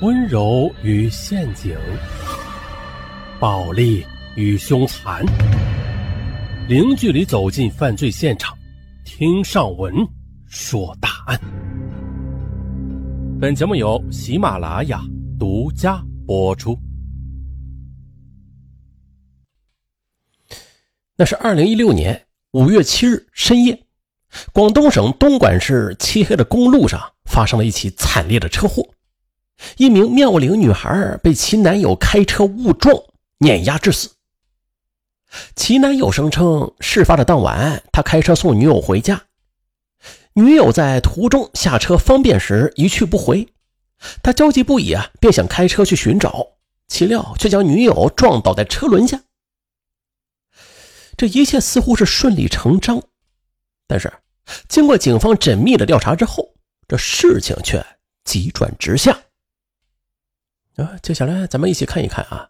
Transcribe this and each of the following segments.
温柔与陷阱，暴力与凶残，零距离走进犯罪现场，听上文说大案。本节目由喜马拉雅独家播出。那是二零一六年五月七日深夜，广东省东莞市漆黑的公路上发生了一起惨烈的车祸。一名妙龄女孩被其男友开车误撞碾压致死。其男友声称，事发的当晚，他开车送女友回家，女友在途中下车方便时一去不回，他焦急不已啊，便想开车去寻找，岂料却将女友撞倒在车轮下。这一切似乎是顺理成章，但是经过警方缜密的调查之后，这事情却急转直下。啊，接下来咱们一起看一看啊，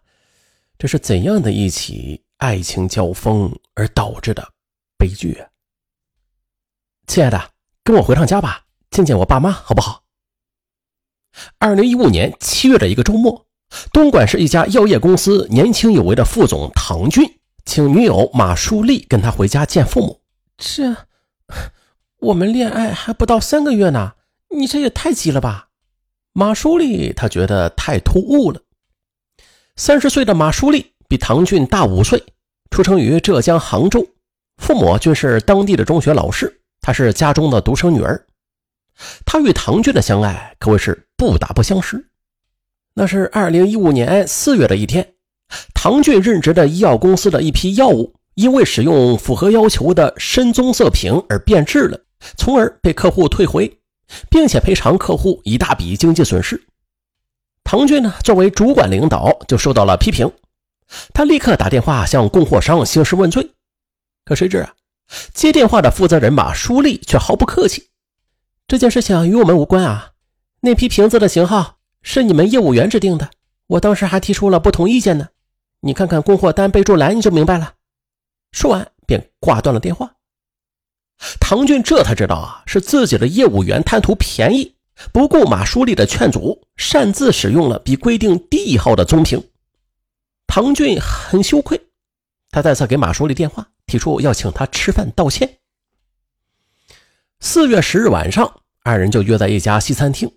这是怎样的一起爱情交锋而导致的悲剧！亲爱的，跟我回趟家吧，见见我爸妈好不好？二零一五年七月的一个周末，东莞市一家药业公司年轻有为的副总唐军，请女友马淑丽跟他回家见父母。这，我们恋爱还不到三个月呢，你这也太急了吧！马淑丽，她觉得太突兀了。三十岁的马淑丽比唐俊大五岁，出生于浙江杭州，父母均是当地的中学老师，她是家中的独生女儿。她与唐俊的相爱可谓是不打不相识。那是二零一五年四月的一天，唐俊任职的医药公司的一批药物因为使用符合要求的深棕色瓶而变质了，从而被客户退回。并且赔偿客户一大笔经济损失。唐军呢，作为主管领导，就受到了批评。他立刻打电话向供货商兴师问罪。可谁知啊，接电话的负责人马书丽却毫不客气：“这件事情与我们无关啊，那批瓶子的型号是你们业务员制定的，我当时还提出了不同意见呢。你看看供货单备注栏，你就明白了。”说完便挂断了电话。唐俊这才知道啊，是自己的业务员贪图便宜，不顾马书丽的劝阻，擅自使用了比规定低一号的棕瓶。唐俊很羞愧，他再次给马书丽电话，提出要请他吃饭道歉。四月十日晚上，二人就约在一家西餐厅。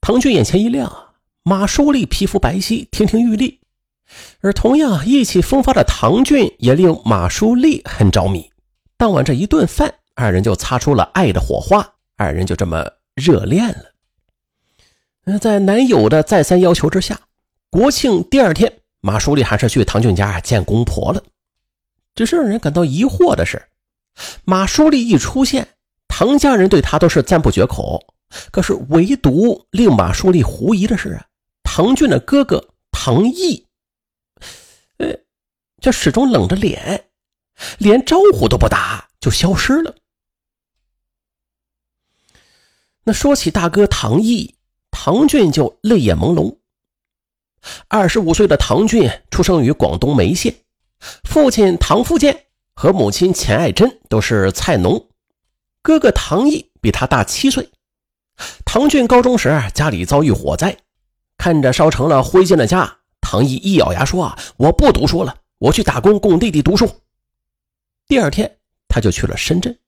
唐俊眼前一亮，马书丽皮肤白皙，亭亭玉立，而同样意气风发的唐俊也令马书丽很着迷。当晚这一顿饭。二人就擦出了爱的火花，二人就这么热恋了。在男友的再三要求之下，国庆第二天，马淑丽还是去唐俊家见公婆了。只是让人感到疑惑的是，马淑丽一出现，唐家人对她都是赞不绝口。可是唯独令马淑丽狐疑的是啊，唐俊的哥哥唐毅，呃，这始终冷着脸，连招呼都不打就消失了。那说起大哥唐毅，唐俊就泪眼朦胧。二十五岁的唐俊出生于广东梅县，父亲唐福建和母亲钱爱珍都是菜农，哥哥唐毅比他大七岁。唐俊高中时家里遭遇火灾，看着烧成了灰烬的家，唐毅一咬牙说：“啊，我不读书了，我去打工供弟弟读书。”第二天他就去了深圳。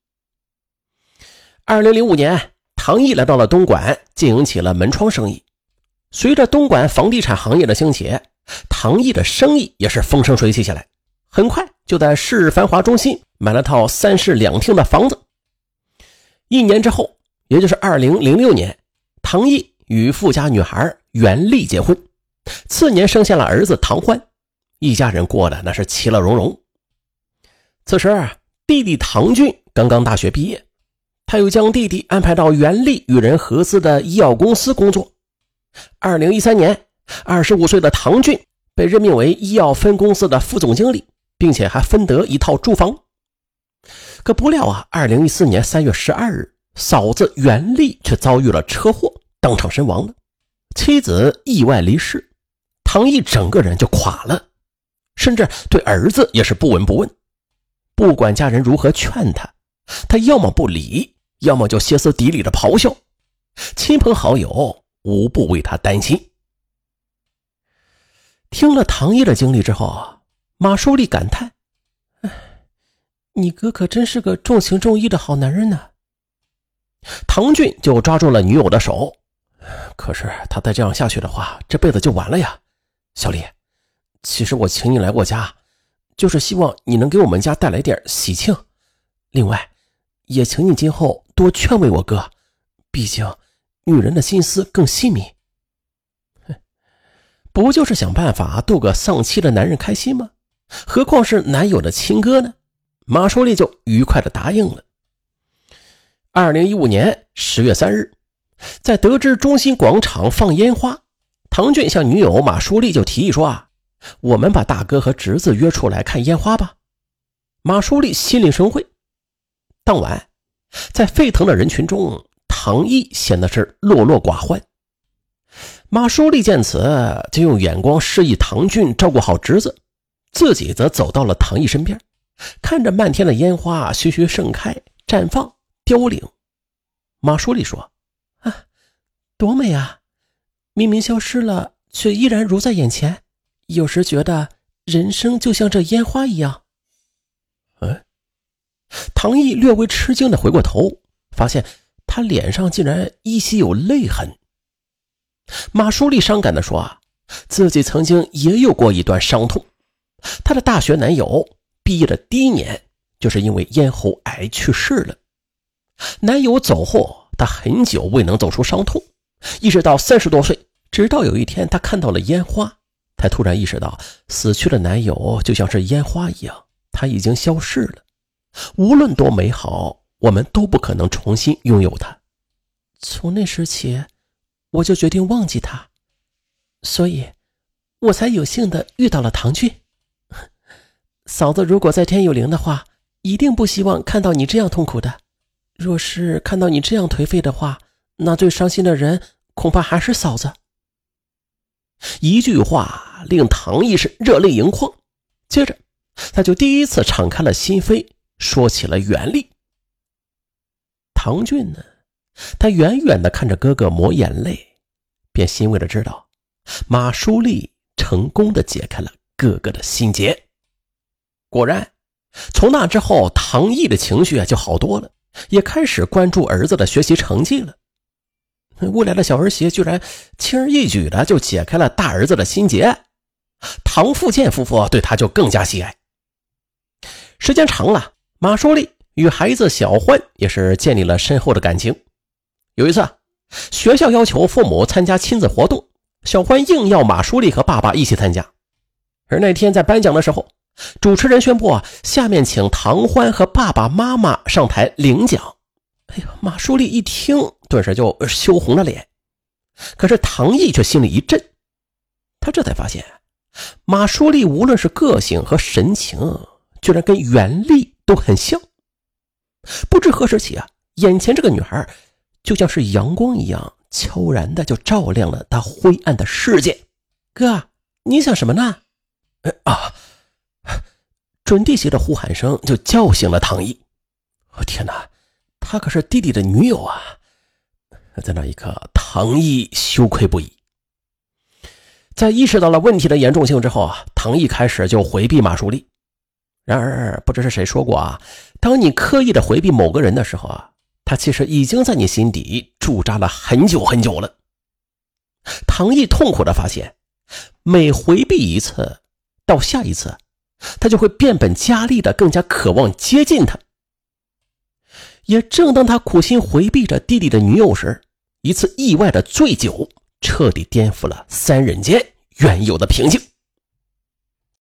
二零零五年。唐毅来到了东莞，经营起了门窗生意。随着东莞房地产行业的兴起，唐毅的生意也是风生水起起来。很快就在市繁华中心买了套三室两厅的房子。一年之后，也就是二零零六年，唐毅与富家女孩袁丽结婚，次年生下了儿子唐欢，一家人过得那是其乐融融。此时，弟弟唐俊刚刚大学毕业。他又将弟弟安排到袁立与人合资的医药公司工作。二零一三年，二十五岁的唐俊被任命为医药分公司的副总经理，并且还分得一套住房。可不料啊，二零一四年三月十二日，嫂子袁丽却遭遇了车祸，当场身亡了。妻子意外离世，唐毅整个人就垮了，甚至对儿子也是不闻不问。不管家人如何劝他，他要么不理。要么就歇斯底里的咆哮，亲朋好友无不为他担心。听了唐毅的经历之后，马淑丽感叹：“哎，你哥可真是个重情重义的好男人呢。”唐俊就抓住了女友的手，可是他再这样下去的话，这辈子就完了呀。小丽，其实我请你来我家，就是希望你能给我们家带来点喜庆。另外，也请你今后多劝慰我哥，毕竟女人的心思更细腻。哼。不就是想办法逗个丧妻的男人开心吗？何况是男友的亲哥呢？马淑丽就愉快的答应了。二零一五年十月三日，在得知中心广场放烟花，唐俊向女友马淑丽就提议说：“啊，我们把大哥和侄子约出来看烟花吧。”马淑丽心领神会。当晚，在沸腾的人群中，唐毅显得是落落寡欢。马淑丽见此，就用眼光示意唐俊照顾好侄子，自己则走到了唐毅身边，看着漫天的烟花徐徐盛开、绽放、凋零。马淑丽说：“啊，多美啊！明明消失了，却依然如在眼前。有时觉得人生就像这烟花一样。”唐毅略微吃惊的回过头，发现他脸上竟然依稀有泪痕。马淑丽伤感地说：“啊，自己曾经也有过一段伤痛。她的大学男友毕业的第一年，就是因为咽喉癌去世了。男友走后，她很久未能走出伤痛，一直到三十多岁，直到有一天，她看到了烟花，才突然意识到，死去的男友就像是烟花一样，他已经消逝了。无论多美好，我们都不可能重新拥有它。从那时起。”我就决定忘记他，所以，我才有幸的遇到了唐俊。嫂子，如果在天有灵的话，一定不希望看到你这样痛苦的。若是看到你这样颓废的话，那最伤心的人恐怕还是嫂子。一句话令唐毅是热泪盈眶，接着他就第一次敞开了心扉，说起了袁丽。唐俊呢？他远远的看着哥哥抹眼泪，便欣慰的知道，马淑丽成功的解开了哥哥的心结。果然，从那之后，唐毅的情绪啊就好多了，也开始关注儿子的学习成绩了。未来的小儿媳居然轻而易举的就解开了大儿子的心结，唐富建夫妇对他就更加喜爱。时间长了，马淑丽与孩子小欢也是建立了深厚的感情。有一次，学校要求父母参加亲子活动，小欢硬要马淑丽和爸爸一起参加。而那天在颁奖的时候，主持人宣布啊，下面请唐欢和爸爸妈妈上台领奖。哎呀，马淑丽一听，顿时就羞红了脸。可是唐毅却心里一震，他这才发现，马淑丽无论是个性和神情，居然跟袁丽都很像。不知何时起啊，眼前这个女孩。就像是阳光一样，悄然的就照亮了他灰暗的世界。哥，你想什么呢？啊！准弟媳的呼喊声就叫醒了唐毅。我天哪，她可是弟弟的女友啊！在那一刻，唐毅羞愧不已。在意识到了问题的严重性之后啊，唐毅开始就回避马淑丽。然而，不知是谁说过啊，当你刻意的回避某个人的时候啊。他其实已经在你心底驻扎了很久很久了。唐毅痛苦的发现，每回避一次，到下一次，他就会变本加厉的更加渴望接近他。也正当他苦心回避着弟弟的女友时，一次意外的醉酒彻底颠覆了三人间原有的平静。